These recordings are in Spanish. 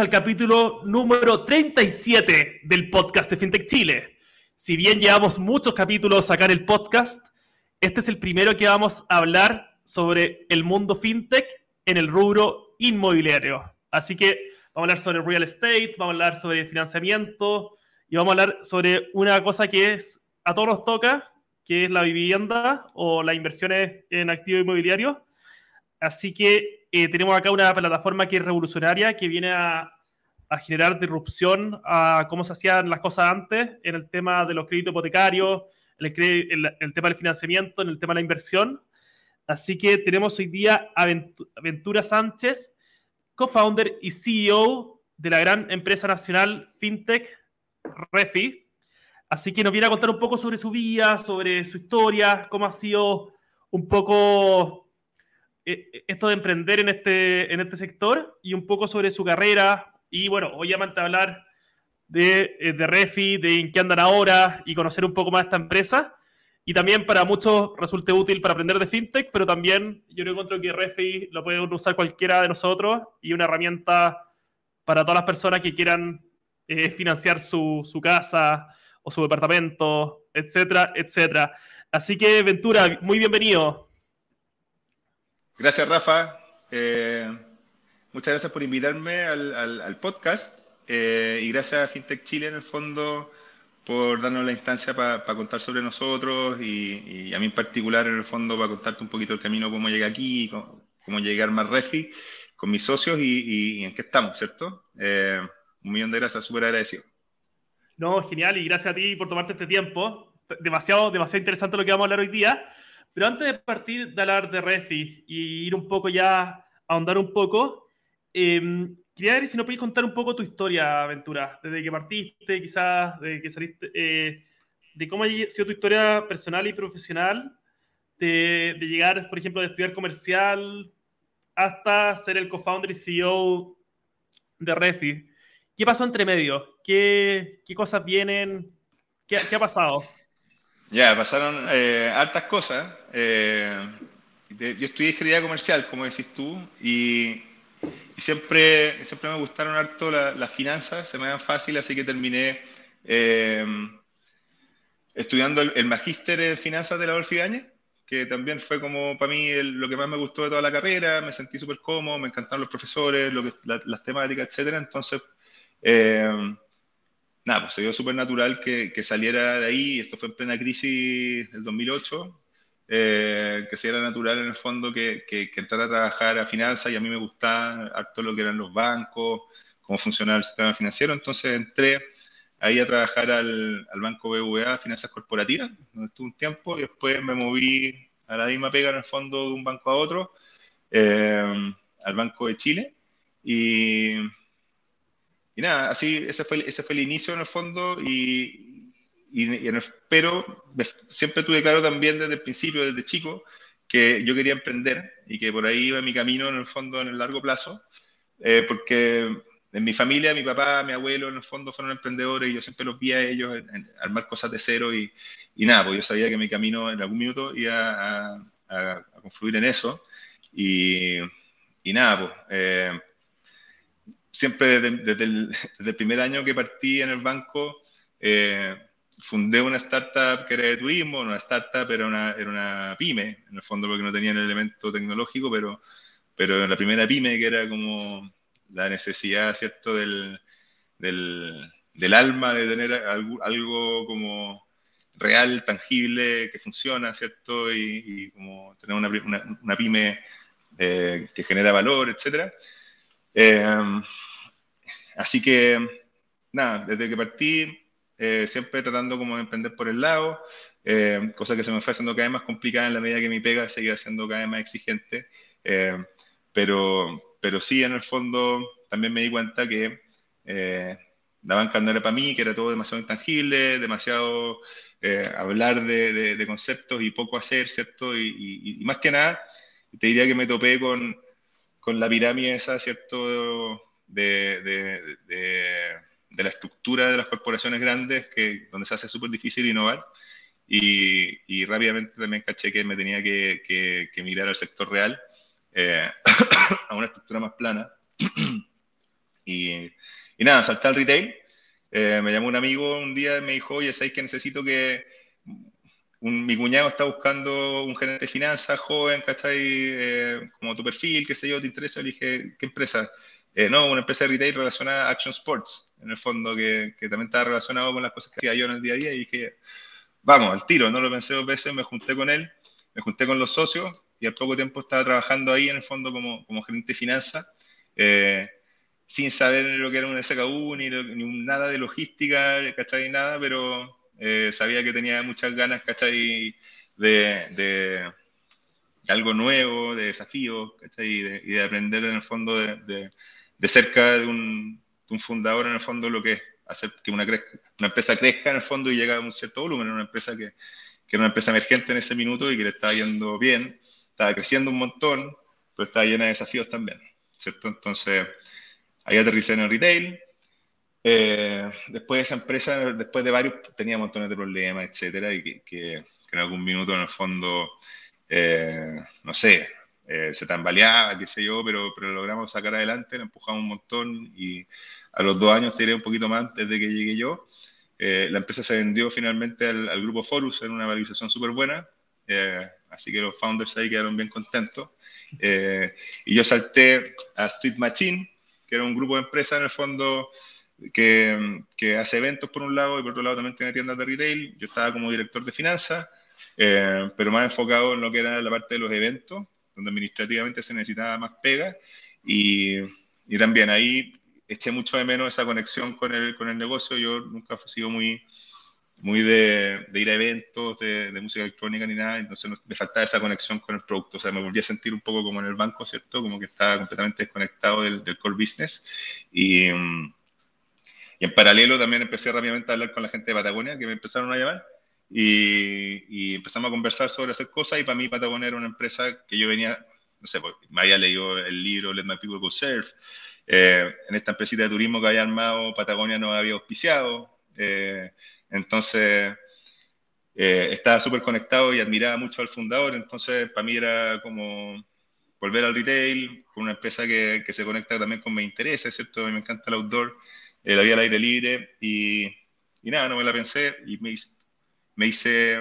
al capítulo número 37 del podcast de FinTech Chile. Si bien llevamos muchos capítulos acá en el podcast, este es el primero que vamos a hablar sobre el mundo FinTech en el rubro inmobiliario. Así que vamos a hablar sobre real estate, vamos a hablar sobre financiamiento y vamos a hablar sobre una cosa que es a todos nos toca, que es la vivienda o las inversiones en activos inmobiliarios. Así que eh, tenemos acá una plataforma que es revolucionaria, que viene a, generar disrupción a cómo se hacían las cosas antes en el tema de los créditos hipotecarios, en el, el, tema del financiamiento, en el tema de la inversión. Así que tenemos hoy día a Ventura Sánchez, co-founder y CEO de la gran empresa nacional FinTech Refi. Así que nos viene a contar un poco sobre su vida, sobre su historia, cómo ha sido un poco esto de emprender en este, en este sector y un poco sobre su carrera. Y bueno, obviamente hablar de, eh, de Refi, de en qué andan ahora y conocer un poco más esta empresa. Y también para muchos resulte útil para aprender de fintech, pero también yo encuentro que Refi lo puede usar cualquiera de nosotros y una herramienta para todas las personas que quieran eh, financiar su, su, casa o su departamento, etcétera, etcétera. Así que, Ventura, muy bienvenido. Gracias, Rafa. Eh, muchas gracias por invitarme al, al, podcast eh, y gracias a FinTech Chile, en el fondo, por darnos la instancia para contar sobre nosotros y, a mí en particular, en el fondo, para contarte un poquito el camino, cómo llegué aquí, cómo, cómo llegué a Armar Refi con mis socios y, en qué estamos, ¿cierto? Eh, un millón de gracias, súper agradecido. No, genial, y gracias a ti por tomarte este tiempo. Demasiado, demasiado interesante lo que vamos a hablar hoy día. Pero antes de partir de hablar de Refi y ir un poco ya, a ahondar un poco, eh, quería ver si nos podéis contar un poco tu historia, Aventura, desde que partiste, quizás, de que saliste, eh, de cómo ha sido tu historia personal y profesional, de, de, llegar, por ejemplo, de estudiar comercial hasta ser el co-founder y CEO de Refi. ¿Qué pasó entre medio? ¿Qué, qué cosas vienen? ¿Qué, ¿Qué, ha pasado? Ya, pasaron eh, hartas cosas. Eh, yo estudié ingeniería comercial, como decís tú, y, siempre, siempre me gustaron harto las finanzas, se me dan fácil, así que terminé eh, estudiando el, magíster en finanzas de la Adolfo que también fue como para mí lo que más me gustó de toda la carrera, me sentí súper cómodo, me encantaron los profesores, lo que, las temáticas, etcétera, entonces nada, pues se dio súper natural que, que, saliera de ahí, esto fue en plena crisis del 2008, eh, que sería natural en el fondo que, que, que, entrara a trabajar a finanzas y a mí me gustaba harto lo que eran los bancos, cómo funcionaba el sistema financiero, entonces entré ahí a trabajar al, al Banco BVA, Finanzas Corporativas, donde estuve un tiempo y después me moví a la misma pega en el fondo de un banco a otro, eh, al Banco de Chile, y y nada, así, ese fue, ese fue el inicio en el fondo y, y, en pero siempre tuve claro también desde el principio, desde chico, que yo quería emprender y que por ahí iba mi camino en el fondo en el largo plazo, eh, porque en mi familia, mi papá, mi abuelo, en el fondo fueron emprendedores y yo siempre los vi a ellos en, armar cosas de cero y, y, nada, pues yo sabía que mi camino en algún minuto iba a, a, confluir en eso y, y nada, pues... Eh, siempre desde, el, primer año que partí en el banco, eh, fundé una startup que era de turismo, una startup era una, era una pyme, en el fondo porque no tenía el elemento tecnológico, pero, pero la primera pyme que era como la necesidad, ¿cierto?, del, del, del alma de tener algo, algo, como real, tangible, que funciona, ¿cierto?, y, como tener una, una, una pyme eh, que genera valor, etcétera. Eh, así que, nada, desde que partí, eh, siempre tratando como de emprender por el lado, eh, cosa que se me fue haciendo cada vez más complicada en la medida que mi pega seguía siendo cada vez más exigente. pero, pero sí, en el fondo, también me di cuenta que la banca no era para mí, que era todo demasiado intangible, demasiado hablar de, de, conceptos y poco hacer, ¿cierto? Y, y, más que nada, te diría que me topé con, con la pirámide esa, ¿cierto? De, de, de, la estructura de las corporaciones grandes, que, donde se hace súper difícil innovar. Y, y, rápidamente también caché que me tenía que, que, que al sector real, eh, a una estructura más plana. Y, y nada, salté al retail. Eh, me llamó un amigo un día y me dijo, oye, ¿sabes que necesito que... mi cuñado está buscando un gerente de finanzas joven, ¿cachai? Eh, como tu perfil, qué sé yo, ¿te interesa? Le dije, ¿qué empresa? Eh, no, una empresa de retail relacionada a Action Sports, en el fondo, que, que también estaba relacionado con las cosas que hacía yo en el día a día. Y dije, vamos, al tiro, no lo pensé dos veces, me junté con él, me junté con los socios y al poco tiempo estaba trabajando ahí en el fondo como, como gerente de finanzas. Eh, sin saber lo que era un SKU, ni, ni nada de logística, ¿cachai? Nada, pero eh, sabía que tenía muchas ganas. De, algo nuevo, de desafíos. Y de, aprender en el fondo de, cerca de un, un, fundador, en el fondo, lo que es hacer que una, empresa crezca en el fondo y llegue a un cierto volumen. Una empresa que, que era una empresa emergente en ese minuto y que le estaba yendo bien, estaba creciendo un montón, pero estaba llena de desafíos también, ¿cierto? Entonces Ahí aterricé en el retail. Eh, después de esa empresa, después de varios, tenía montones de problemas, etcétera, y que, que, en algún minuto, en el fondo, eh, no sé, eh, se tambaleaba, qué sé yo, pero, pero lo logramos sacar adelante, lo empujamos un montón y a los dos años, te diré un poquito más desde que llegué yo, la empresa se vendió finalmente al, al grupo Forus en una valorización súper buena, así que los founders ahí quedaron bien contentos. y yo salté a Street Machine, que era un grupo de empresas en el fondo que, que, hace eventos por un lado y por otro lado también tiene tiendas de retail. Yo estaba como director de finanzas, eh, pero más enfocado en lo que era la parte de los eventos, donde administrativamente se necesitaba más pega. Y, y también ahí eché mucho de menos esa conexión con el, con el negocio. Yo nunca he sido muy muy de, de, ir a eventos de, de, música electrónica ni nada, entonces me faltaba esa conexión con el producto, o sea, me volví a sentir un poco como en el banco, ¿cierto? Como que estaba completamente desconectado del, del core business y, y, en paralelo también empecé rápidamente a hablar con la gente de Patagonia, que me empezaron a llamar y, y empezamos a conversar sobre hacer cosas y para mí Patagonia era una empresa que yo venía, no sé, pues, me había leído el libro Let My People Go Surf, eh, en esta empresita de turismo que había armado Patagonia no había auspiciado, eh, entonces, eh, estaba súper conectado y admiraba mucho al fundador, entonces para mí era como volver al retail, con una empresa que, que se conecta también con mis intereses, ¿cierto? A mí me encanta el outdoor, eh, la vida al aire libre y, y, nada, no me la pensé y me, me, hice,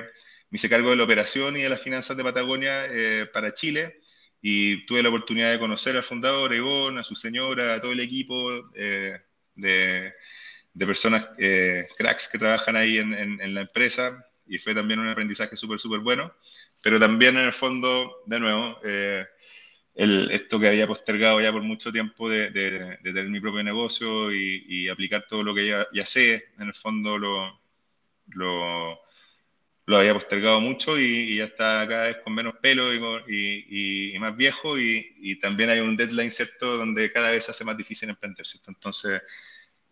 me hice cargo de la operación y de las finanzas de Patagonia eh, para Chile. Y tuve la oportunidad de conocer al fundador, Egon, a su señora, a todo el equipo eh, de de personas, eh, cracks que trabajan ahí en, en, la empresa. Y fue también un aprendizaje súper, súper bueno, pero también en el fondo, de nuevo, eh, el, esto que había postergado ya por mucho tiempo de, de, de tener mi propio negocio y, y, aplicar todo lo que ya, ya sé, en el fondo lo, lo, lo había postergado mucho y, y, ya está cada vez con menos pelo y, y más viejo y, también hay un deadline, ¿cierto?, donde cada vez se hace más difícil emprender, ¿cierto? Entonces,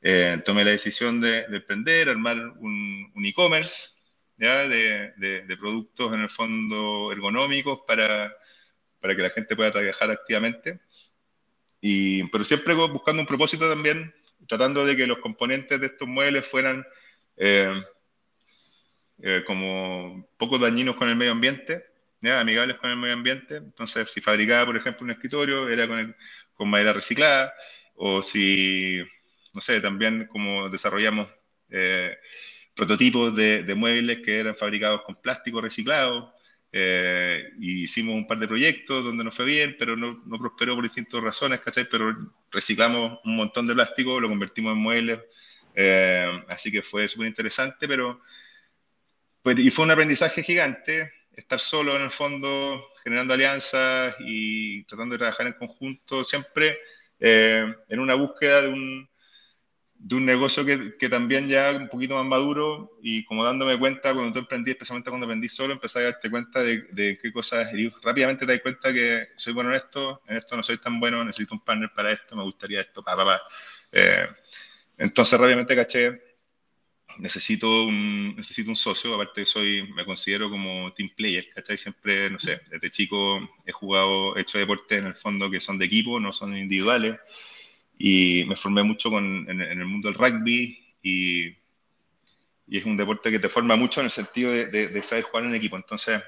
eh, tomé la decisión de, de emprender, armar un, un e-commerce de, de, de, productos en el fondo ergonómicos para, para que la gente pueda trabajar activamente. Y, pero siempre buscando un propósito también, tratando de que los componentes de estos muebles fueran eh, eh, como poco dañinos con el medio ambiente, ¿ya? amigables con el medio ambiente. Entonces, si fabricaba, por ejemplo, un escritorio, era con, el, madera reciclada, o si no sé, también como desarrollamos eh, prototipos de, muebles que eran fabricados con plástico reciclado. Eh, hicimos un par de proyectos donde nos fue bien, pero no, no prosperó por distintas razones, ¿cachai? Pero reciclamos un montón de plástico, lo convertimos en muebles, eh, así que fue súper interesante, pero pues, y fue un aprendizaje gigante, estar solo en el fondo, generando alianzas y tratando de trabajar en conjunto, siempre eh, en una búsqueda de un, de un negocio que, que, también ya un poquito más maduro y como dándome cuenta cuando tú emprendí, especialmente cuando emprendí solo, empecé a darte cuenta de, de qué cosas y rápidamente te das cuenta que soy bueno en esto, en esto no soy tan bueno, necesito un partner para esto, me gustaría esto, pa, pa, pa. Eh, entonces rápidamente caché, necesito un, necesito un socio, aparte soy, me considero como team player, ¿cachai? Siempre, no sé, desde chico he jugado, he hecho deportes en el fondo que son de equipo, no son individuales y me formé mucho con, en, en, el mundo del rugby y, y, es un deporte que te forma mucho en el sentido de, de, de saber jugar en equipo. Entonces,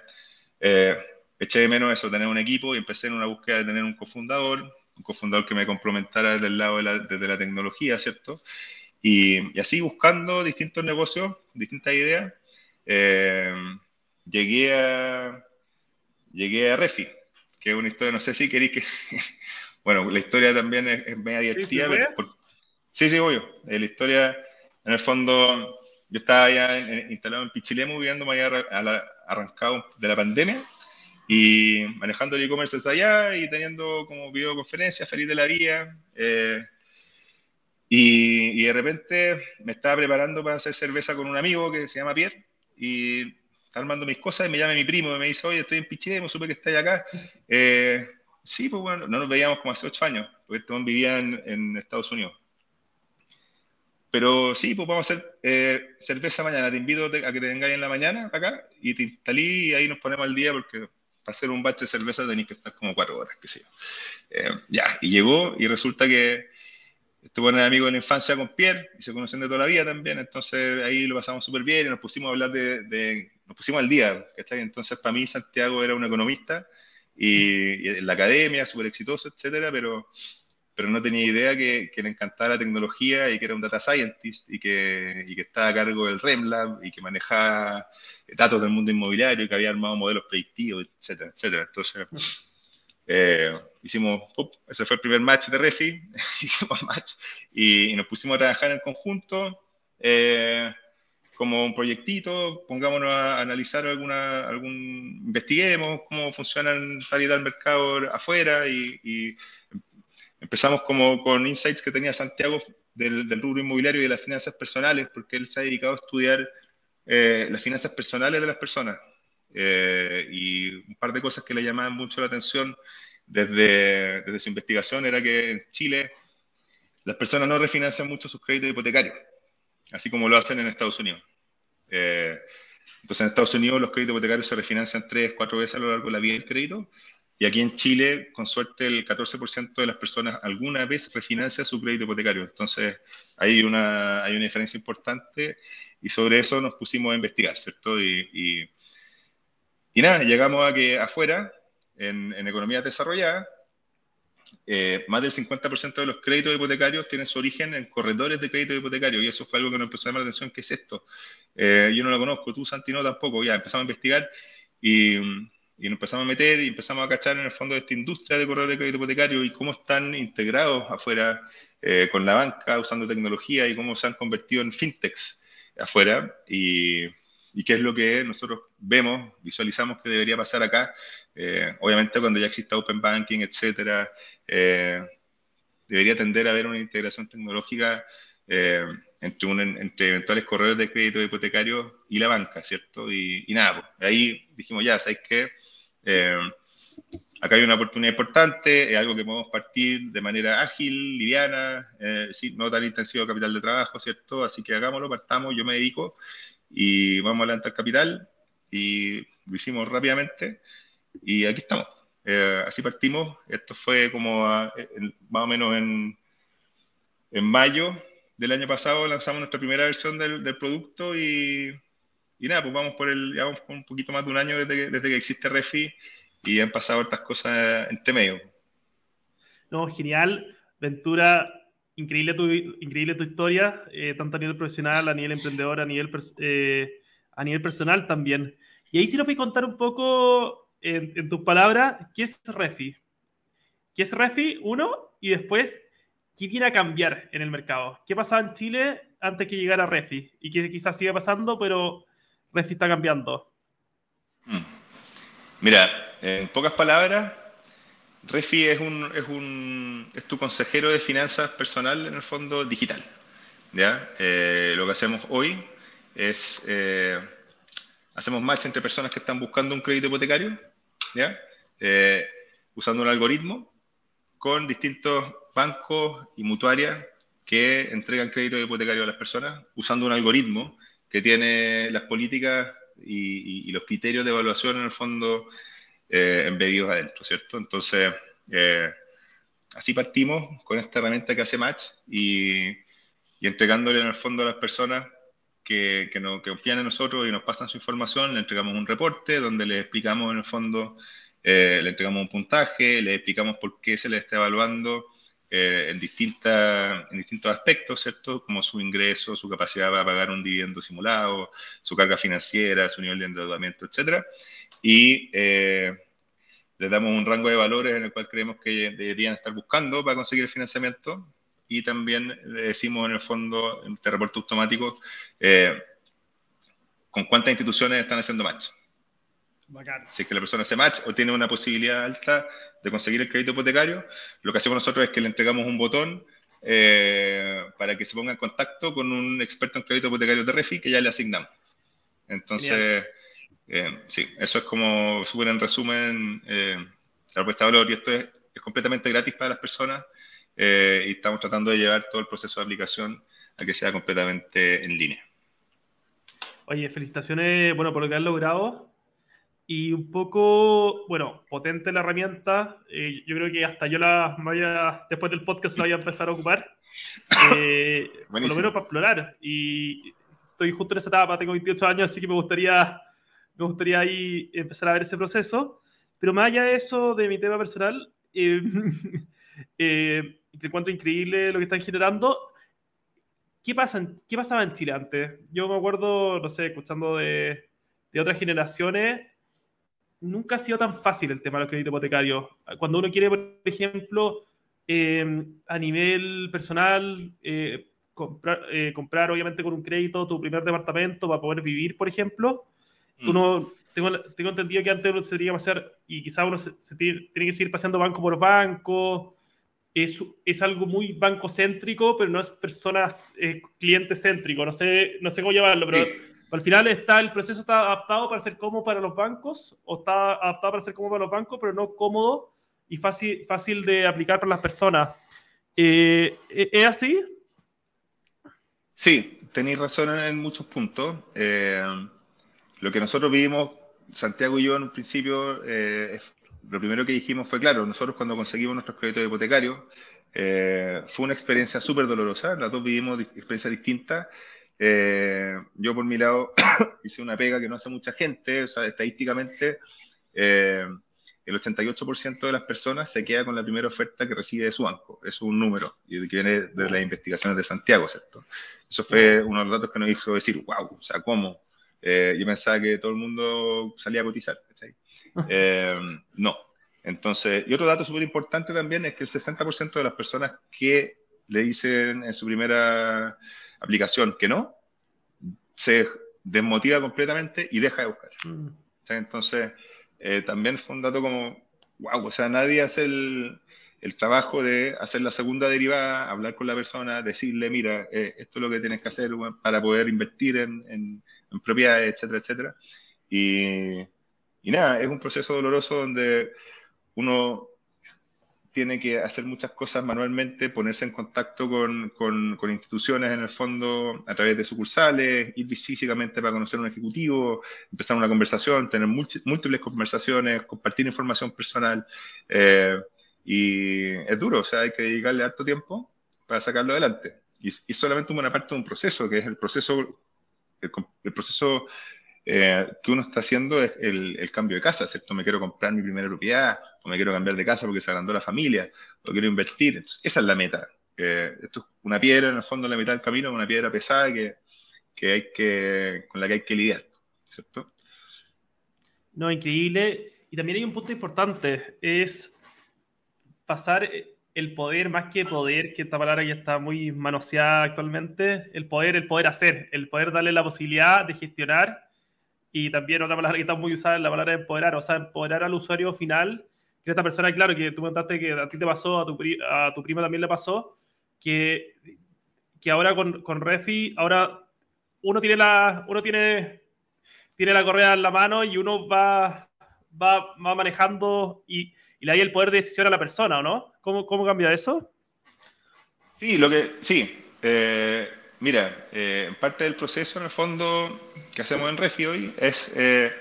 eh, eché de menos eso, tener un equipo y empecé en una búsqueda de tener un cofundador un cofundador que me complementara desde el lado de la, desde la tecnología, ¿cierto? Y, así buscando distintos negocios, distintas ideas, eh, llegué, a, llegué a Refi, que es una historia, no sé si queréis que... bueno, la historia también es, media divertida. Sí, sí, voy. La historia, en el fondo, yo estaba ya instalado en Pichilemu, viviendo, me había arrancado de la pandemia y manejando el e-commerce desde allá y teniendo como videoconferencias, feliz de la vida. Eh, y, de repente me estaba preparando para hacer cerveza con un amigo que se llama Pierre y está armando mis cosas y me llama mi primo y me dice, oye, estoy en Pichilemu, supe que estáis acá. Eh, sí, pues bueno, no nos veíamos como hace ocho años, porque este vivía en, en Estados Unidos. Pero sí, pues vamos a hacer eh, cerveza mañana. Te invito a que te vengáis en la mañana acá y te instalí y ahí nos ponemos al día porque para hacer un bache de cerveza tenéis que estar como cuatro horas, que sé eh, ya, y llegó y resulta que estuvo el amigo de la infancia con Pierre y se conocen de toda la vida también. Entonces ahí lo pasamos súper bien y nos pusimos a hablar de, Nos pusimos al día, ¿cachai? Entonces para mí Santiago era un economista y, y en la academia, súper exitoso, etcétera, pero pero no tenía idea que, le encantaba la tecnología y que era un data scientist y que, y que estaba a cargo del REMLab y que manejaba datos del mundo inmobiliario y que había armado modelos predictivos, etcétera, etcétera. Entonces, eh, hicimos, ese fue el primer match de Refi, hicimos match y, nos pusimos a trabajar en conjunto. Eh, como un proyectito, pongámonos a analizar alguna, algún, investiguemos cómo funcionan tal y tal mercado afuera y, y Empezamos como con insights que tenía Santiago del, del, rubro inmobiliario y de las finanzas personales, porque él se ha dedicado a estudiar eh, las finanzas personales de las personas. Eh, y un par de cosas que le llamaban mucho la atención desde, desde su investigación era que en Chile las personas no refinancian mucho sus créditos hipotecarios, así como lo hacen en Estados Unidos. Eh, entonces, en Estados Unidos los créditos hipotecarios se refinancian tres, cuatro veces a lo largo de la vida del crédito, y aquí en Chile, con suerte, el 14% de las personas alguna vez refinancia su crédito hipotecario. Entonces, hay una, hay una diferencia importante y sobre eso nos pusimos a investigar, ¿cierto? Y, y, nada, llegamos a que afuera, en, en economías desarrolladas, eh, más del 50% de los créditos hipotecarios tienen su origen en corredores de crédito hipotecario y eso fue algo que nos empezó a llamar la atención, ¿qué es esto? Eh, yo no lo conozco, tú Santi no tampoco, ya empezamos a investigar y y nos empezamos a meter y empezamos a cachar en el fondo de esta industria de corredores de crédito hipotecario y cómo están integrados afuera eh, con la banca, usando tecnología y cómo se han convertido en fintechs afuera y, y, qué es lo que nosotros vemos, visualizamos que debería pasar acá. Eh, obviamente cuando ya exista Open Banking, etcétera, eh, debería tender a haber una integración tecnológica entre, entre eventuales corredores de crédito hipotecario y la banca, ¿cierto? Y, nada, pues, ahí dijimos, ya, ¿sabes qué? Eh, acá hay una oportunidad importante, es algo que podemos partir de manera ágil, liviana, eh, no tan intensivo capital de trabajo, ¿cierto? Así que hagámoslo, partamos, yo me dedico y vamos a levantar capital y lo hicimos rápidamente y aquí estamos. Eh, así partimos, esto fue como más o menos en, en mayo del año pasado lanzamos nuestra primera versión del, del producto y, y, nada, pues vamos por el, vamos por un poquito más de un año desde, desde que existe Refi y han pasado estas cosas entre medio. No, genial. Ventura, increíble tu, increíble tu historia, eh, tanto a nivel profesional, a nivel emprendedor, a nivel, eh, a nivel personal también. Y ahí sí nos voy a contar un poco, en, en tus palabras, ¿qué es Refi? ¿Qué es Refi? Uno, y después, ¿qué viene a cambiar en el mercado? ¿Qué pasaba en Chile antes que llegara Refi? Y que quizás siga pasando, pero Refi está cambiando. Hmm. Mira, en pocas palabras, Refi es, un, es, un, es tu consejero de finanzas personal en el fondo digital. ¿ya? Eh, lo que hacemos hoy es, eh, hacemos match entre personas que están buscando un crédito hipotecario, ¿ya? Eh, usando un algoritmo con distintos bancos y mutuarias que entregan crédito hipotecario a las personas usando un algoritmo que tiene las políticas y, los criterios de evaluación en el fondo eh, embedidos adentro, ¿cierto? Entonces, eh, así partimos con esta herramienta que hace Match y, entregándole en el fondo a las personas que, que, confían en nosotros y nos pasan su información, le entregamos un reporte donde le explicamos en el fondo le entregamos un puntaje, le explicamos por qué se le está evaluando en, distintas, en distintos aspectos, ¿cierto? Como su ingreso, su capacidad para pagar un dividendo simulado, su carga financiera, su nivel de endeudamiento, etc. Y les damos un rango de valores en el cual creemos que deberían estar buscando para conseguir el financiamiento y también le decimos en el fondo, en este reporte automático, eh, con cuántas instituciones están haciendo match. Si es que la persona hace match o tiene una posibilidad alta de conseguir el crédito hipotecario, lo que hacemos nosotros es que le entregamos un botón eh, para que se ponga en contacto con un experto en crédito hipotecario de Refi que ya le asignamos. Entonces, eh, sí, eso es como súper en resumen la propuesta de valor y esto es, es completamente gratis para las personas eh, y estamos tratando de llevar todo el proceso de aplicación a que sea completamente en línea. Oye, felicitaciones, bueno, por lo que han logrado. Y un poco, bueno, potente la herramienta. Eh, yo creo que hasta yo la vaya, después del podcast la voy a empezar a ocupar. Eh, por lo menos para explorar. Y estoy justo en esa etapa, tengo 28 años, así que me gustaría, me gustaría ahí empezar a ver ese proceso. Pero más allá de eso, de mi tema personal, eh, te encuentro increíble lo que están generando. ¿Qué, pasa ¿Qué pasaba en Chile antes? Yo me acuerdo, no sé, escuchando de, de otras generaciones, nunca ha sido tan fácil el tema de los créditos hipotecarios. Cuando uno quiere, por ejemplo, eh, a nivel personal, eh, comprar, eh, comprar, obviamente con un crédito tu primer departamento para poder vivir, por ejemplo. Uno, tengo, tengo, entendido que antes uno se que hacer, y quizás uno se, tiene, tiene, que seguir pasando banco por banco, es, es algo muy bancocéntrico, pero no es personas, eh, cliente céntrico. No sé, no sé cómo llamarlo, pero al final está, el proceso está adaptado para ser cómodo para los bancos, o está adaptado para ser cómodo para los bancos, pero no cómodo y fácil, fácil de aplicar para las personas. Eh, ¿Es así? Sí, tenéis razón en muchos puntos. Eh, lo que nosotros vivimos, Santiago y yo en un principio, eh, lo primero que dijimos fue, claro, nosotros cuando conseguimos nuestros créditos hipotecarios, eh, fue una experiencia súper dolorosa, las dos vivimos experiencias distintas. Eh, yo por mi lado hice una pega que no hace mucha gente, o sea, estadísticamente eh, el 88% de las personas se queda con la primera oferta que recibe de su banco. Es un número y que viene de las investigaciones de Santiago, ¿cierto? Eso fue uno de los datos que nos hizo decir, wow, o sea, ¿cómo? Yo pensaba que todo el mundo salía a cotizar. Eh, no. Entonces, y otro dato súper importante también es que el 60% de las personas que le dicen en su primera aplicación que no, se desmotiva completamente y deja de buscar. Mm. Entonces, eh, también fue un dato como, wow, o sea, nadie hace el, el, trabajo de hacer la segunda derivada, hablar con la persona, decirle, mira, eh, esto es lo que tienes que hacer para poder invertir en, en propiedades, etcétera, etcétera. Y, y nada, es un proceso doloroso donde uno tiene que hacer muchas cosas manualmente, ponerse en contacto con, con, instituciones en el fondo a través de sucursales, ir físicamente para conocer a un ejecutivo, empezar una conversación, tener múltiples conversaciones, compartir información personal. Eh, y es duro, o sea, hay que dedicarle harto tiempo para sacarlo adelante. Y, y solamente una parte de un proceso, que es el proceso, el proceso eh, que uno está haciendo es el, cambio de casa, ¿cierto? Me quiero comprar mi primera propiedad, o me quiero cambiar de casa porque se agrandó la familia, o quiero invertir. esa es la meta. esto es una piedra, en el fondo, en la mitad del camino, una piedra pesada que, que hay que, con la que hay que lidiar, ¿cierto? No, increíble. Y también hay un punto importante, es pasar el poder, más que poder, que esta palabra ya está muy manoseada actualmente, el poder, el poder hacer, el poder darle la posibilidad de gestionar y también otra palabra que está muy usada es la palabra empoderar, o sea, empoderar al usuario final, que esta persona, claro, que tú contaste que a ti te pasó, a tu, a tu prima también le pasó, que, que ahora con, con Refi, ahora uno tiene la, uno tiene, tiene la correa en la mano y uno va, va, va manejando y, y le da el poder de decisión a la persona, ¿o no? ¿Cómo, cómo cambia eso? Sí, lo que, sí. Eh, Mira, eh, parte del proceso en el fondo que hacemos en Refi hoy es eh,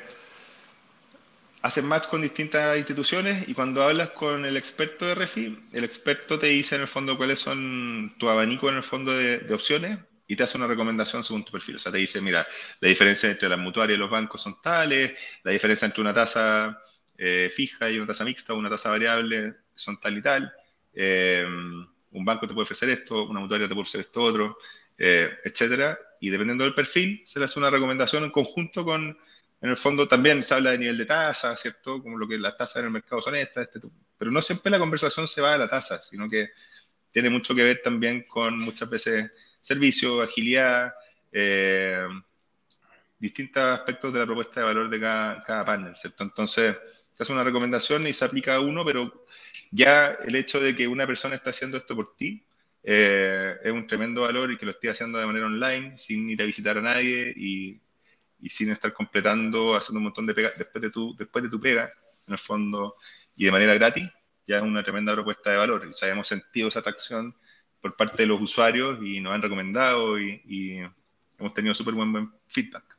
hacer match con distintas instituciones y cuando hablas con el experto de Refi, el experto te dice en el fondo cuáles son tu abanico en el fondo de, opciones y te hace una recomendación según tu perfil. O sea, te dice, mira, la diferencia entre las mutuarias y los bancos son tales, la diferencia entre una tasa eh, fija y una tasa mixta, una tasa variable, son tal y tal. Eh, un banco te puede ofrecer esto, una mutuaria te puede ofrecer esto otro, eh, etcétera. Y dependiendo del perfil, se le hace una recomendación en conjunto con, en el fondo también se habla de nivel de tasa, ¿cierto? Como lo que las tasas en el mercado son estas, este, pero no siempre la conversación se va a la tasa, sino que tiene mucho que ver también con muchas veces servicio, agilidad, eh, distintos aspectos de la propuesta de valor de cada, cada panel, ¿cierto? Entonces, se hace una recomendación y se aplica a uno, pero ya el hecho de que una persona está haciendo esto por ti eh, es un tremendo valor y que lo esté haciendo de manera online, sin ir a visitar a nadie y, y sin estar completando, haciendo un montón de pega después de, tu, después de tu pega, en el fondo, y de manera gratis, ya es una tremenda propuesta de valor. Y ya hemos sentido esa atracción por parte de los usuarios y nos han recomendado y, y hemos tenido súper buen, buen feedback.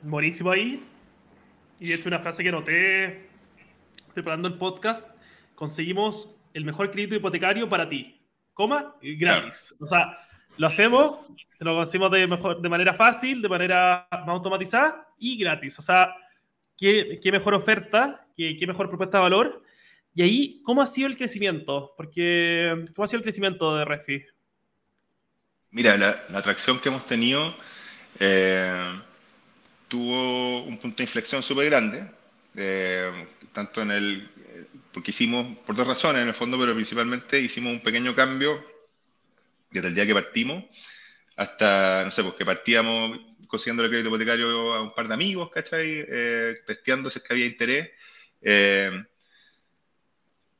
Buenísimo ahí. Y de hecho, una frase que noté preparando el podcast: conseguimos el mejor crédito hipotecario para ti, coma, gratis. Claro. O sea, lo hacemos, lo hacemos de, mejor, de manera fácil, de manera más automatizada y gratis. O sea, qué, qué mejor oferta, qué, qué, mejor propuesta de valor. Y ahí, ¿cómo ha sido el crecimiento? Porque, ¿cómo ha sido el crecimiento de Refi? Mira, la, la atracción que hemos tenido eh, tuvo un punto de inflexión súper grande, eh, tanto en el, porque hicimos, por dos razones en el fondo, pero principalmente hicimos un pequeño cambio desde el día que partimos hasta, no sé, pues que partíamos consiguiendo el crédito hipotecario a un par de amigos, ¿cachai? Eh, testeando si es que había interés. Eh,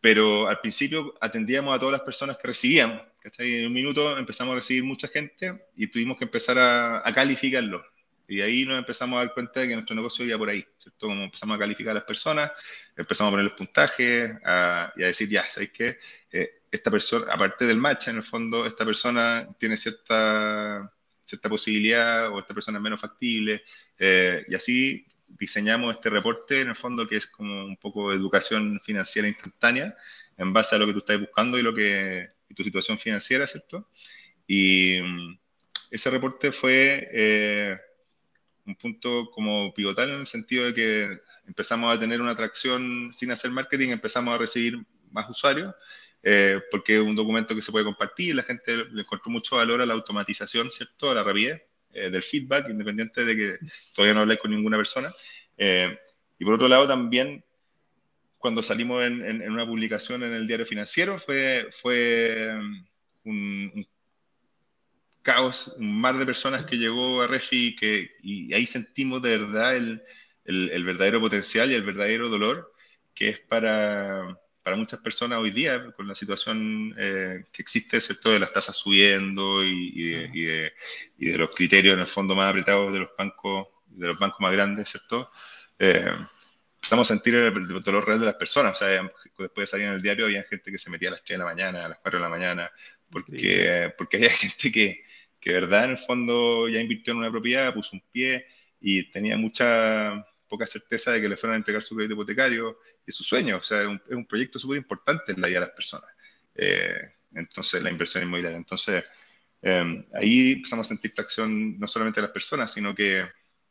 pero al principio atendíamos a todas las personas que recibíamos, ¿cachai? En un minuto empezamos a recibir mucha gente y tuvimos que empezar a, a calificarlo. Y ahí nos empezamos a dar cuenta de que nuestro negocio iba por ahí, ¿cierto? Como empezamos a calificar a las personas, empezamos a poner los puntajes a, y a decir, ya, ¿sabéis qué? Eh, esta persona, aparte del match, en el fondo, esta persona tiene cierta, cierta posibilidad o esta persona es menos factible. Eh, y así diseñamos este reporte, en el fondo, que es como un poco educación financiera instantánea, en base a lo que tú estás buscando y, lo que, y tu situación financiera, ¿cierto? Y mm, ese reporte fue... Eh, un punto como pivotal en el sentido de que empezamos a tener una atracción sin hacer marketing, empezamos a recibir más usuarios, eh, porque es un documento que se puede compartir, la gente le encontró mucho valor a la automatización, ¿cierto? A la rapidez eh, del feedback, independiente de que todavía no hablé con ninguna persona. Eh, y por otro lado, también cuando salimos en, en, en, una publicación en el diario financiero, fue, fue un, un caos, un mar de personas que llegó a Refi que, y ahí sentimos de verdad el, el, el, verdadero potencial y el verdadero dolor que es para, para muchas personas hoy día, con la situación eh, que existe, ¿cierto? De las tasas subiendo y, y, de, y, de, y, de, los criterios en el fondo más apretados de los bancos, de los bancos más grandes, ¿cierto? Eh, estamos a sentir el, el, dolor real de las personas. O sea, después de salir en el diario, había gente que se metía a las 3 de la mañana, a las 4 de la mañana, porque, porque había gente que, que verdad en el fondo ya invirtió en una propiedad, puso un pie y tenía mucha poca certeza de que le fueran a entregar su crédito hipotecario y su sueño. O sea, es un, proyecto súper importante en la vida de las personas. Eh, entonces, la inversión inmobiliaria. Entonces, eh, ahí empezamos a sentir tracción no solamente de las personas, sino que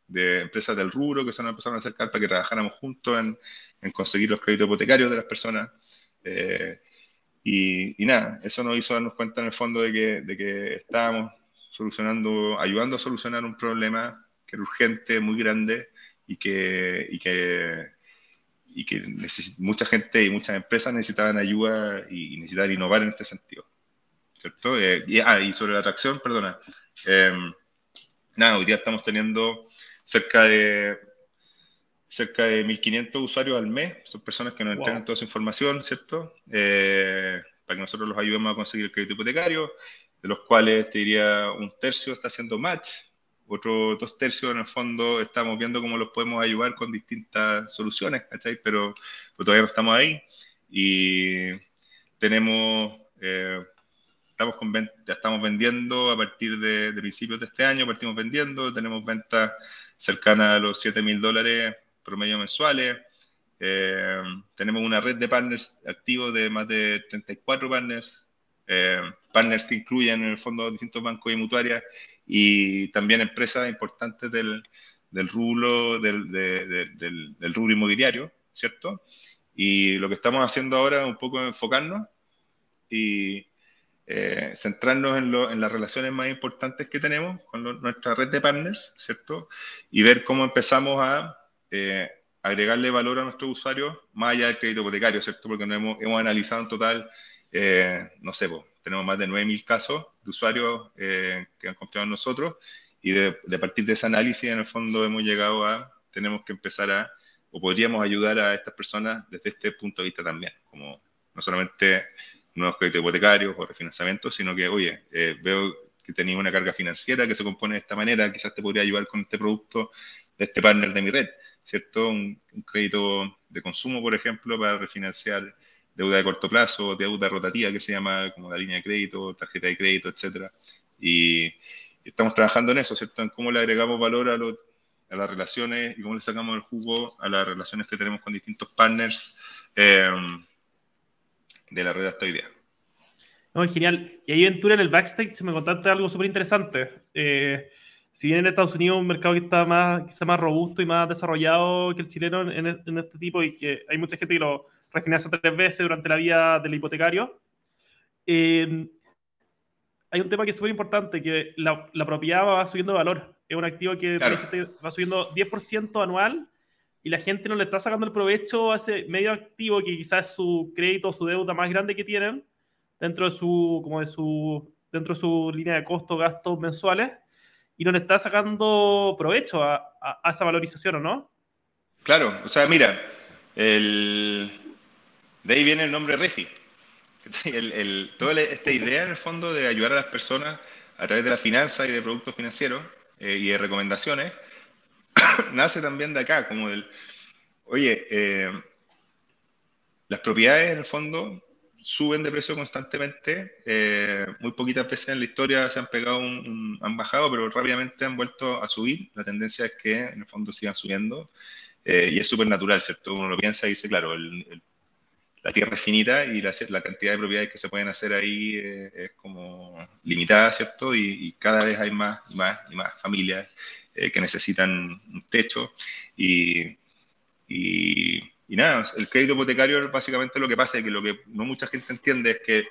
de empresas del rubro que se nos empezaron a acercar para que trabajáramos juntos en, en conseguir los créditos hipotecarios de las personas. Eh, y, y, nada, eso nos hizo darnos cuenta en el fondo de que, de que estábamos solucionando, ayudando a solucionar un problema que era urgente, muy grande y que, y que, y que mucha gente y muchas empresas necesitaban ayuda y, y necesitaban innovar en este sentido. ¿Cierto? Eh, y, ah, y sobre la atracción, perdona. Eh, nada, hoy día estamos teniendo cerca de cerca de 1.500 usuarios al mes. Son personas que nos wow. entregan toda esa información, ¿cierto? Eh, para que nosotros los ayudemos a conseguir el crédito hipotecario de los cuales te diría un tercio está haciendo match, otros dos tercios en el fondo estamos viendo cómo los podemos ayudar con distintas soluciones, ¿cachai? Pero, pero todavía no estamos ahí y tenemos, eh, estamos con, ya estamos vendiendo a partir de, de, principios de este año, partimos vendiendo, tenemos ventas cercanas a los 7 mil dólares promedio mensuales. Eh, tenemos una red de partners activos de más de 34 partners eh, partners que incluyen en el fondo distintos bancos y mutuarias y también empresas importantes del, del rubro, del, del, rubro inmobiliario, ¿cierto? Y lo que estamos haciendo ahora es un poco enfocarnos y eh, centrarnos en, en, las relaciones más importantes que tenemos con nuestra red de partners, ¿cierto? Y ver cómo empezamos a eh, agregarle valor a nuestros usuarios más allá del crédito hipotecario, ¿cierto? Porque hemos, hemos analizado en total, eh, no sé, tenemos más de 9.000 casos de usuarios que han confiado en nosotros y de, de, partir de ese análisis, en el fondo, hemos llegado a, tenemos que empezar a, o podríamos ayudar a estas personas desde este punto de vista también, como no solamente nuevos créditos hipotecarios o refinanciamientos, sino que, oye, eh, veo que tenéis una carga financiera que se compone de esta manera, quizás te podría ayudar con este producto de este partner de mi red, ¿cierto? Un, crédito de consumo, por ejemplo, para refinanciar deuda de corto plazo, deuda rotativa, que se llama como la línea de crédito, tarjeta de crédito, etcétera. Y, estamos trabajando en eso, ¿cierto? En cómo le agregamos valor a, a las relaciones y cómo le sacamos el jugo a las relaciones que tenemos con distintos partners. Eh, de la red hasta hoy día. Genial. Y ahí Ventura en el backstage me contaste algo súper interesante. Eh, si bien en Estados Unidos un mercado que está más, quizá más robusto y más desarrollado que el chileno en, este tipo y que hay mucha gente que lo refinancia tres veces durante la vida del hipotecario, eh, hay un tema que es súper importante, que la, propiedad va subiendo de valor. Es un activo que va subiendo 10% anual y la gente no le está sacando el provecho a ese medio activo que quizás es su crédito o su deuda más grande que tienen dentro de su, como de su, dentro de su línea de costo, gastos mensuales, y no le está sacando provecho a, esa valorización, ¿o no? Claro, o sea, mira, el... de ahí viene el nombre Refi. toda esta idea, en el fondo, de ayudar a las personas a través de la finanza y de productos financieros eh, y de recomendaciones, nace también de acá, como del, oye, eh, las propiedades en el fondo suben de precio constantemente, eh, muy poquitas veces en la historia se han pegado, un, han bajado, pero rápidamente han vuelto a subir, la tendencia es que en el fondo sigan subiendo, y es súper natural, ¿cierto? Uno lo piensa y dice, claro, la tierra es finita y la, cantidad de propiedades que se pueden hacer ahí es como limitada, ¿cierto? Y, cada vez hay más y más y más familias eh, que necesitan un techo y, y, nada, el crédito hipotecario básicamente lo que pasa es que lo que no mucha gente entiende es que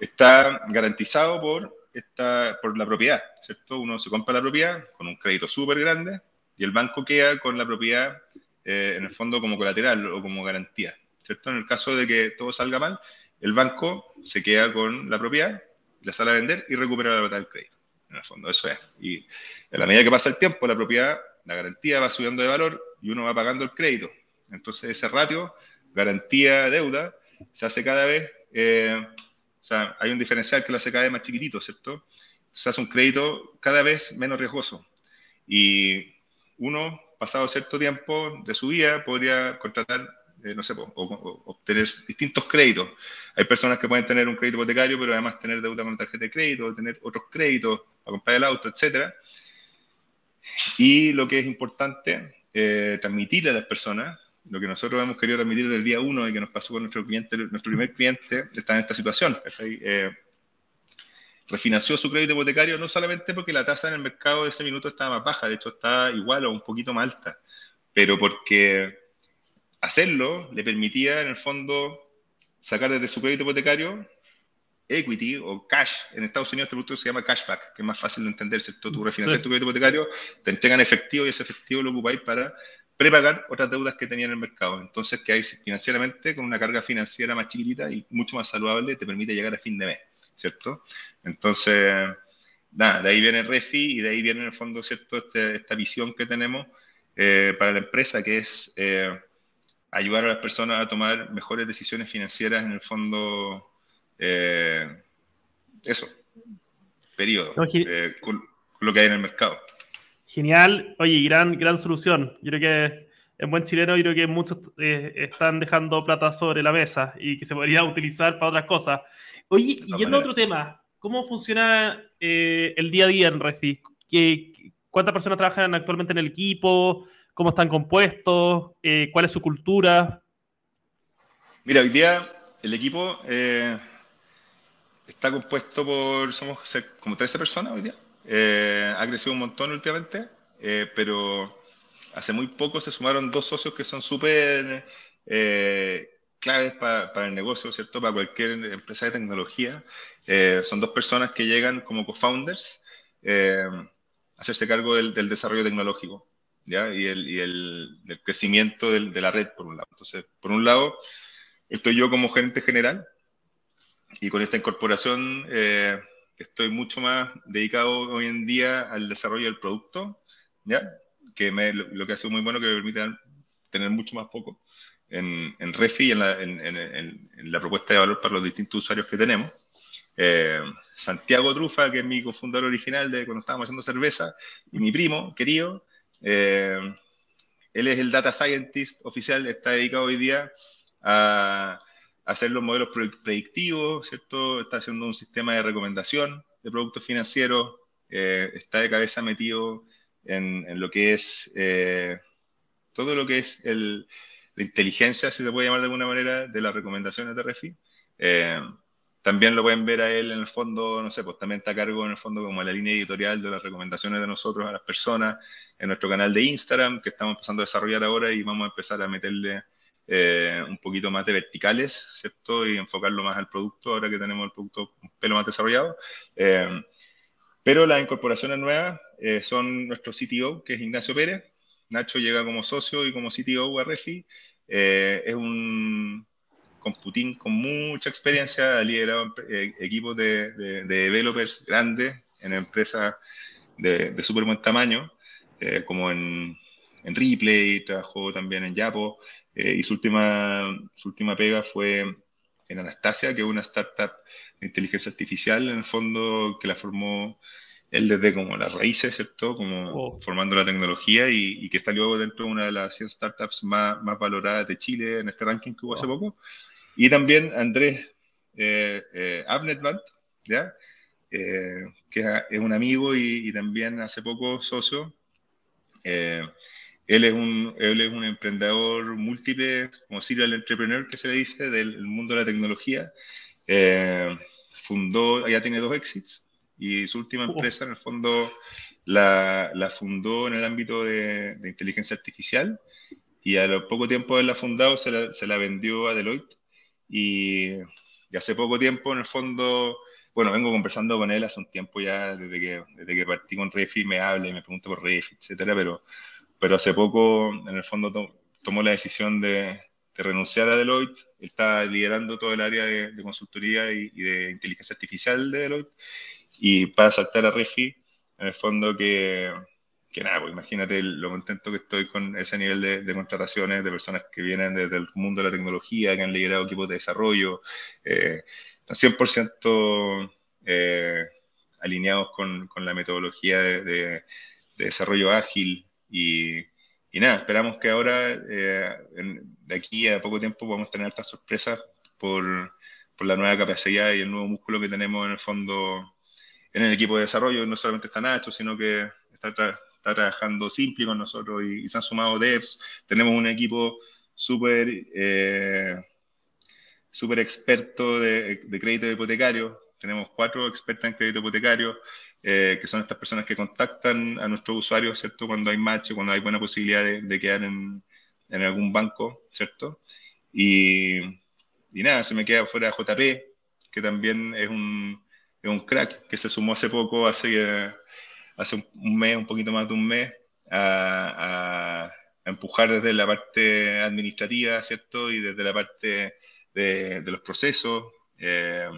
está garantizado por, esta, por la propiedad, ¿cierto? Uno se compra la propiedad con un crédito súper grande y el banco queda con la propiedad eh, en el fondo como colateral o como garantía, ¿cierto? En el caso de que todo salga mal, el banco se queda con la propiedad, la sale a vender y recupera la plata del crédito en el fondo, eso es. Y en la medida que pasa el tiempo, la propiedad, la garantía va subiendo de valor y uno va pagando el crédito. Entonces ese ratio, garantía-deuda, se hace cada vez, eh, o sea, hay un diferencial que lo hace cada vez más chiquitito, ¿cierto? Se hace un crédito cada vez menos riesgoso. Y uno, pasado cierto tiempo de su vida, podría contratar eh, no sé, o, obtener distintos créditos. Hay personas que pueden tener un crédito hipotecario, pero además tener deuda con tarjeta de crédito, tener otros créditos para comprar el auto, etc. Y lo que es importante, eh, transmitirle a las personas, lo que nosotros hemos querido transmitir desde el día uno y que nos pasó con nuestro cliente, nuestro primer cliente está en esta situación. Eh, refinanció su crédito hipotecario no solamente porque la tasa en el mercado de ese minuto estaba más baja, de hecho está igual o un poquito más alta, pero porque hacerlo le permitía, en el fondo, sacar desde su crédito hipotecario equity o cash. En Estados Unidos este producto se llama cashback, que es más fácil de entender, ¿cierto? Tú refinancias tu crédito hipotecario, te entregan efectivo y ese efectivo lo ocupáis para prepagar otras deudas que tenía en el mercado. Entonces, que hay financieramente con una carga financiera más chiquitita y mucho más saludable, te permite llegar a fin de mes, ¿cierto? Entonces, nada, de ahí viene Refi y de ahí viene en el fondo, ¿cierto? Este, esta visión que tenemos eh, para la empresa, que es... Eh, ayudar a las personas a tomar mejores decisiones financieras en el fondo, eh, eso, periodo, eh, con, lo que hay en el mercado. Genial, oye, gran, gran solución. Yo creo que en buen chileno, yo creo que muchos eh, están dejando plata sobre la mesa y que se podría utilizar para otras cosas. Oye, y yendo a otro tema, ¿cómo funciona el día a día en Refi? ¿Cuántas personas trabajan actualmente en el equipo? Cómo están compuestos, eh, cuál es su cultura. Mira, hoy día el equipo eh, está compuesto por, somos como 13 personas hoy día. Eh, ha crecido un montón últimamente, pero hace muy poco se sumaron dos socios que son súper claves para el negocio, ¿cierto? Para cualquier empresa de tecnología. Son dos personas que llegan como co-founders a hacerse cargo del, desarrollo tecnológico ¿ya? y, el, y el, del crecimiento de la red, por un lado. Entonces, por un lado, estoy yo como gerente general y con esta incorporación eh, estoy mucho más dedicado hoy en día al desarrollo del producto, ¿ya? que me, lo, que ha sido muy bueno, que me permite tener mucho más foco en, en Refi y en la, en, en, la, propuesta de valor para los distintos usuarios que tenemos. Eh, Santiago Trufa, que es mi cofundador original de cuando estábamos haciendo cerveza, y mi primo, querido, eh, él es el data scientist oficial, está dedicado hoy día a hacer los modelos predictivos, ¿cierto? Está haciendo un sistema de recomendación de productos financieros, eh, está de cabeza metido en, lo que es eh, todo lo que es el, la inteligencia, si se puede llamar de alguna manera, de las recomendaciones de Refi. Eh, también lo pueden ver a él en el fondo, no sé, pues también está a cargo en el fondo como la línea editorial de las recomendaciones de nosotros a las personas en nuestro canal de Instagram, que estamos empezando a desarrollar ahora y vamos a empezar a meterle eh, un poquito más de verticales, ¿cierto? Y enfocarlo más al producto, ahora que tenemos el producto un pelo más desarrollado. Eh, pero las incorporaciones nuevas eh, son nuestro CTO, que es Ignacio Pérez. Nacho llega como socio y como CTO a Refi. es un computín con mucha experiencia, ha liderado equipos de, developers grandes en empresas de, de súper buen tamaño, como en, en Replay, trabajó también en Yapo, eh, y su última, su última pega fue en Anastasia, que es una startup de inteligencia artificial, en el fondo, que la formó él desde como las raíces, ¿cierto? Como oh. formando la tecnología y, que está luego dentro de una de las 100 startups más, más valoradas de Chile en este ranking que hubo hace poco. Y también Andrés eh, eh ¿ya? Eh, que es un amigo y, y, también hace poco socio. Él es un, él es un emprendedor múltiple, como serial entrepreneur que se le dice, del mundo de la tecnología. Eh, fundó, ya tiene dos exits y su última oh. empresa, en el fondo, la, la fundó en el ámbito de, de, inteligencia artificial y a lo poco tiempo de haberla fundado se la, se la vendió a Deloitte y, y, hace poco tiempo, en el fondo, bueno, vengo conversando con él hace un tiempo ya, desde que, desde que partí con Refi, me habla y me pregunta por Refi, etcétera, pero pero hace poco, en el fondo, tomó la decisión de, renunciar a Deloitte. Él está liderando todo el área de, consultoría y, de inteligencia artificial de Deloitte. Y para saltar a Refi, en el fondo que, que nada, pues imagínate lo contento que estoy con ese nivel de, contrataciones de personas que vienen desde el mundo de la tecnología, que han liderado equipos de desarrollo, eh, 100% eh, alineados con, con, la metodología de, desarrollo ágil y, nada, esperamos que ahora, eh, de aquí a poco tiempo, podamos tener estas sorpresas por, por, la nueva capacidad y el nuevo músculo que tenemos en el fondo en el equipo de desarrollo. No solamente está Nacho, sino que está, trabajando Simpli con nosotros y, se han sumado devs. Tenemos un equipo súper eh, súper experto de, de crédito hipotecario. Tenemos cuatro expertas en crédito hipotecario. Eh, que son estas personas que contactan a nuestros usuarios, ¿cierto? Cuando hay match, cuando hay buena posibilidad de, quedar en, en, algún banco, ¿cierto? Y, y, nada, se me queda fuera JP, que también es un, es un crack, que se sumó hace poco, hace, hace un mes, un poquito más de un mes, a, a, empujar desde la parte administrativa, ¿cierto? Y desde la parte de, de los procesos. Eh,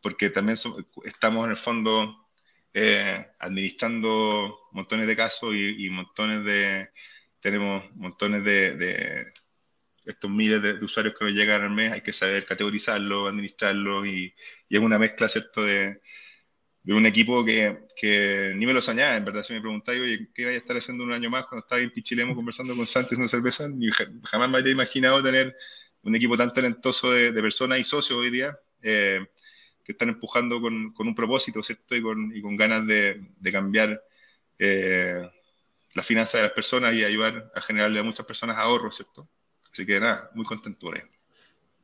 porque también estamos en el fondo eh, administrando montones de casos y, montones de, tenemos montones de, estos miles de, usuarios que nos llegan al mes, hay que saber categorizarlo, administrarlo y, y es una mezcla, ¿cierto?, de, un equipo que, que, ni me lo soñaba, en verdad, si me preguntáis, oye, ¿qué vaya a estar haciendo un año más cuando estaba en Pichilemo conversando con Santos una cerveza? Ni, jamás me habría imaginado tener un equipo tan talentoso de, personas y socios hoy día. Eh, que están empujando con, con un propósito, ¿cierto? Y con, y con ganas de, de cambiar eh, la finanza de las personas y ayudar a generarle a muchas personas ahorros, ¿cierto? Así que nada, muy contento por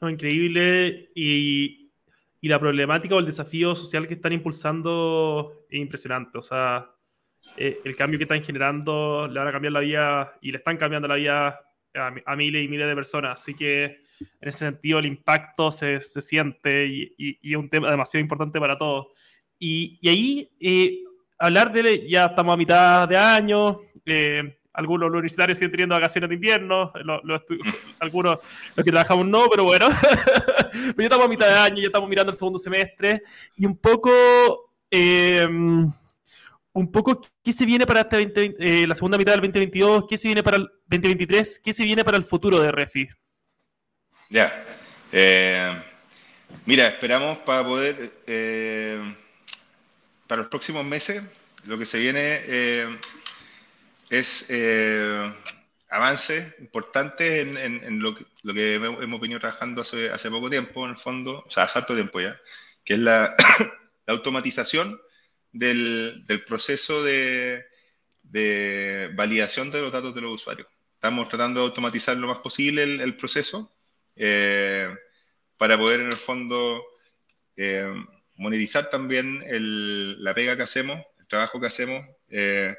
No, increíble. Y, y, la problemática o el desafío social que están impulsando es impresionante. O sea, eh, el cambio que están generando le van a cambiar la vida y le están cambiando la vida a, miles y miles de personas. Así que en ese sentido el impacto se, se siente y, es un tema demasiado importante para todos. Y, y ahí eh, hablar de, ya estamos a mitad de año, eh, algunos universitarios siguen teniendo vacaciones de invierno, algunos los que trabajamos no, pero bueno, pero ya estamos a mitad de año, ya estamos mirando el segundo semestre y un poco... Eh, un poco qué se viene para este eh, la segunda mitad del 2022, qué se viene para el 2023, qué se viene para el futuro de Refi. Ya. Eh, mira, esperamos para poder, eh, para los próximos meses, lo que se viene es avances importantes en, lo, que, hemos venido trabajando hace, poco tiempo, en el fondo, o sea, hace harto tiempo ya, que es la, automatización del, proceso de, validación de los datos de los usuarios. Estamos tratando de automatizar lo más posible el, proceso eh, para poder, en el fondo, eh, monetizar también la pega que hacemos, el trabajo que hacemos eh,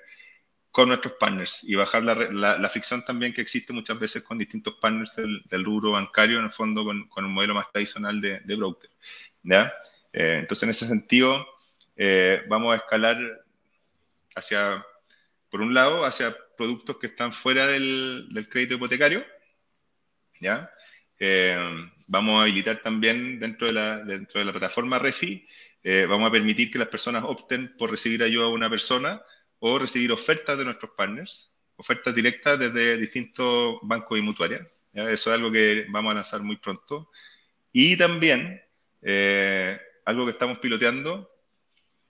con nuestros partners y bajar la, fricción también que existe muchas veces con distintos partners del, rubro bancario, en el fondo, con, con un modelo más tradicional de, broker. entonces, en ese sentido, eh, vamos a escalar hacia, por un lado, hacia productos que están fuera del, crédito hipotecario, ¿ya? Eh, vamos a habilitar también dentro de la, dentro de la plataforma Refi, eh, vamos a permitir que las personas opten por recibir ayuda a una persona o recibir ofertas de nuestros partners, ofertas directas desde distintos bancos y mutuarias. Eso es algo que vamos a lanzar muy pronto. Y también algo que estamos piloteando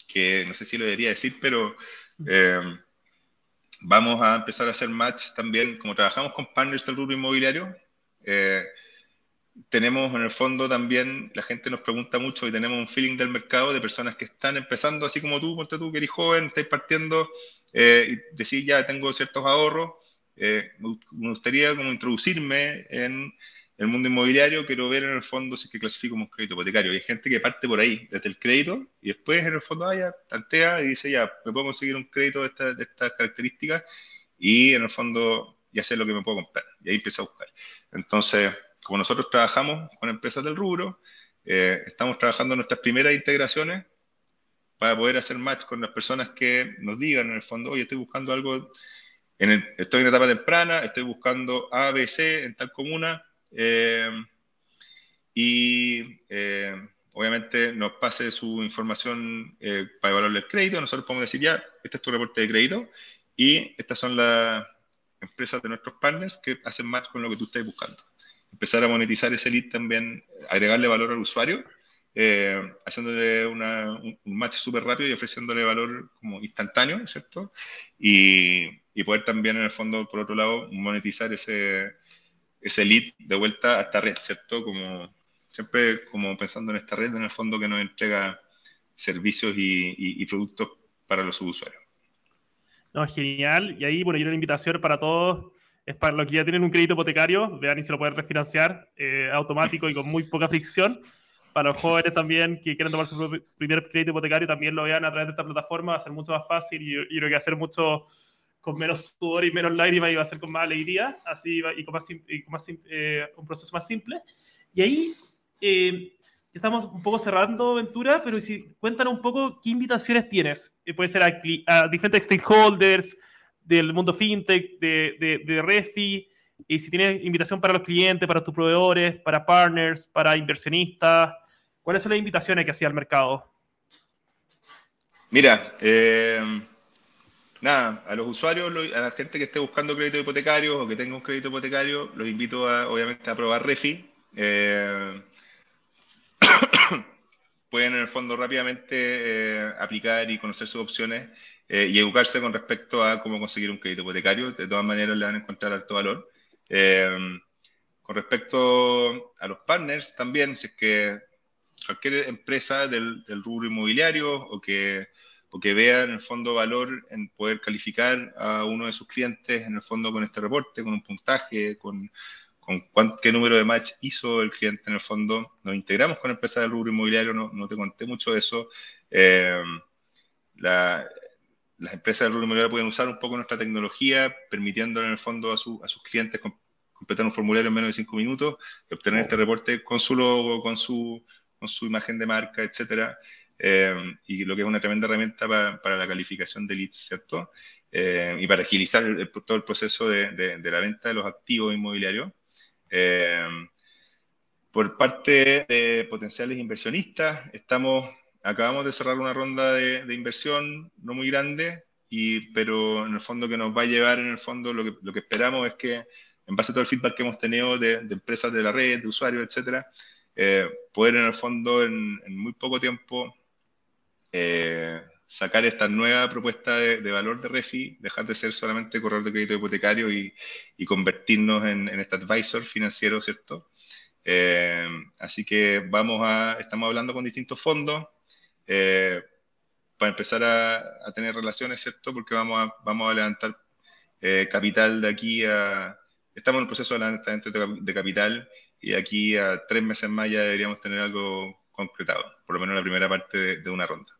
que no sé si lo debería decir, pero eh, vamos a empezar a hacer match también, como trabajamos con partners del grupo inmobiliario, eh, tenemos en el fondo también, la gente nos pregunta mucho y tenemos un feeling del mercado de personas que están empezando, así como tú, ponte tú que eres joven, estáis partiendo eh, y decir ya tengo ciertos ahorros, me gustaría como introducirme en el mundo inmobiliario, quiero ver en el fondo si es que clasifico como un crédito hipotecario. Y hay gente que parte por ahí, desde el crédito, y después en el fondo ah, tantea y dice, ya, me puedo conseguir un crédito de, de estas características y en el fondo ya sé lo que me puedo comprar. Y ahí empieza a buscar. Entonces, como nosotros trabajamos con empresas del rubro, eh, estamos trabajando nuestras primeras integraciones para poder hacer match con las personas que nos digan en el fondo, oye, estoy buscando algo, en estoy en etapa temprana, estoy buscando ABC en tal comuna, eh, y eh, obviamente nos pase su información eh, para evaluar el crédito. Nosotros podemos decir ya, este es tu reporte de crédito y estas son las empresas de nuestros partners que hacen match con lo que tú estás buscando. Empezar a monetizar ese lead también, agregarle valor al usuario, haciéndole un, match súper rápido y ofreciéndole valor como instantáneo, ¿cierto? Y, y poder también en el fondo, por otro lado, monetizar ese, ese lead de vuelta a esta red, ¿cierto? Como siempre como pensando en esta red en el fondo que nos entrega servicios y, productos para los usuarios. No, genial. Y ahí, bueno, yo una invitación para todos, es para los que ya tienen un crédito hipotecario, vean y se lo pueden refinanciar eh, automático y con muy poca fricción. Para los jóvenes también que quieren tomar su primer crédito hipotecario, también lo vean a través de esta plataforma, va a ser mucho más fácil y, y creo que va a ser mucho con menos sudor y menos lágrimas y va a ser con más alegría, así y con más, y con más eh, un proceso más simple. Y ahí eh, estamos un poco cerrando, Ventura, pero si cuéntanos un poco qué invitaciones tienes. Eh, puede ser a, diferentes stakeholders del mundo fintech, de, de, Refi, y si tienes invitación para los clientes, para tus proveedores, para partners, para inversionistas. ¿Cuáles son las invitaciones que hacía el mercado? Mira, eh nada, a los usuarios, a la gente que esté buscando crédito hipotecario o que tenga un crédito hipotecario, los invito a, obviamente a probar Refi. Eh, pueden en el fondo rápidamente eh, aplicar y conocer sus opciones eh, y educarse con respecto a cómo conseguir un crédito hipotecario. De todas maneras le van a encontrar alto valor. con respecto a los partners también, si es que cualquier empresa del, del rubro inmobiliario o que o que vea en el fondo valor en poder calificar a uno de sus clientes en el fondo con este reporte, con un puntaje, con, con qué número de match hizo el cliente en el fondo. Nos integramos con empresas del rubro inmobiliario, no, no te conté mucho de eso. Eh, la, las empresas de rubro inmobiliario pueden usar un poco nuestra tecnología, permitiendo en el fondo a, su, a sus clientes completar un formulario en menos de cinco minutos y obtener este reporte con su logo, con su, con su imagen de marca, etcétera. Eh, y lo que es una tremenda herramienta para, para la calificación de leads, ¿cierto? Eh, y para agilizar todo el proceso de, de, la venta de los activos inmobiliarios. Eh, por parte de potenciales inversionistas, estamos, acabamos de cerrar una ronda de, de inversión no muy grande, y, pero en el fondo que nos va a llevar, en el fondo lo que, lo que esperamos es que en base a todo el feedback que hemos tenido de, empresas de la red, de usuarios, etcétera, eh, poder en el fondo en, muy poco tiempo eh, sacar esta nueva propuesta de, valor de Refi, dejar de ser solamente corredor de crédito hipotecario y, convertirnos en, este advisor financiero, ¿cierto? Eh, así que vamos a, estamos hablando con distintos fondos para empezar a, a, tener relaciones, ¿cierto? Porque vamos a, vamos a levantar capital de aquí a, estamos en el proceso de levantamiento de capital y aquí a tres meses más ya deberíamos tener algo concretado, por lo menos la primera parte de, una ronda.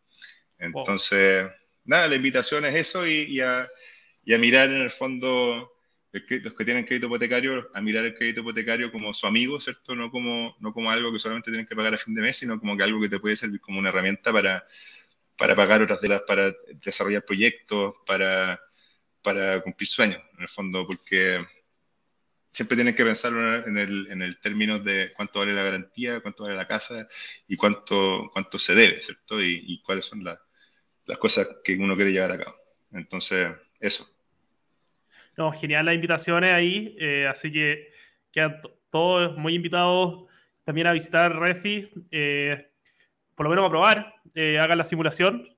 Entonces, nada, la invitación es eso y, a, mirar en el fondo los que tienen crédito hipotecario, a mirar el crédito hipotecario como su amigo, ¿cierto? No como, no como algo que solamente tienen que pagar a fin de mes, sino como que algo que te puede servir como una herramienta para, para pagar otras de las, para desarrollar proyectos, para, para cumplir sueños, en el fondo, porque siempre tienes que pensar en el, en el término de cuánto vale la garantía, cuánto vale la casa y cuánto, cuánto se debe, ¿cierto? Y, cuáles son las cosas que uno quiere llevar a cabo. Entonces, eso. No, genial las invitaciones ahí, eh, así que quedan todos muy invitados también a visitar Refi, eh, por lo menos a probar, eh, hagan la simulación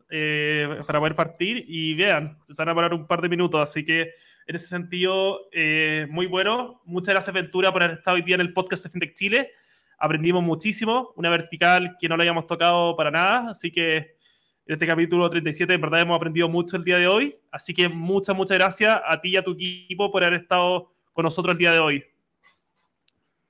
para poder partir y vean, se van a parar un par de minutos, así que en ese sentido, eh, muy bueno. Muchas gracias, Ventura, por haber estado hoy día en el podcast de FinTech Chile. Aprendimos muchísimo, una vertical que no la habíamos tocado para nada, así que en este capítulo 37 en verdad hemos aprendido mucho el día de hoy. Así que muchas, muchas gracias a ti y a tu equipo por haber estado con nosotros el día de hoy.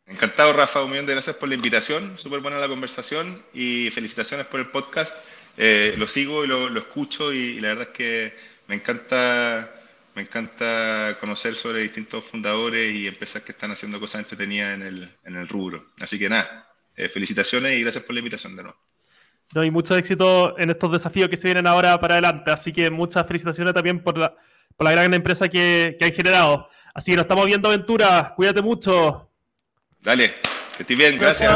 Encantado, Rafa. Un millón de gracias por la invitación. Súper buena la conversación y felicitaciones por el podcast. Eh, lo sigo y lo, escucho y, la verdad es que me encanta me encanta conocer sobre distintos fundadores y empresas que están haciendo cosas entretenidas en el, en el rubro. Así que nada, eh, felicitaciones y gracias por la invitación de nuevo. No, y mucho éxito en estos desafíos que se vienen ahora para adelante. Así que muchas felicitaciones también por la, por la gran empresa que, que hay generado. Así que nos estamos viendo, Aventura. Cuídate mucho. Dale, que estés bien, gracias.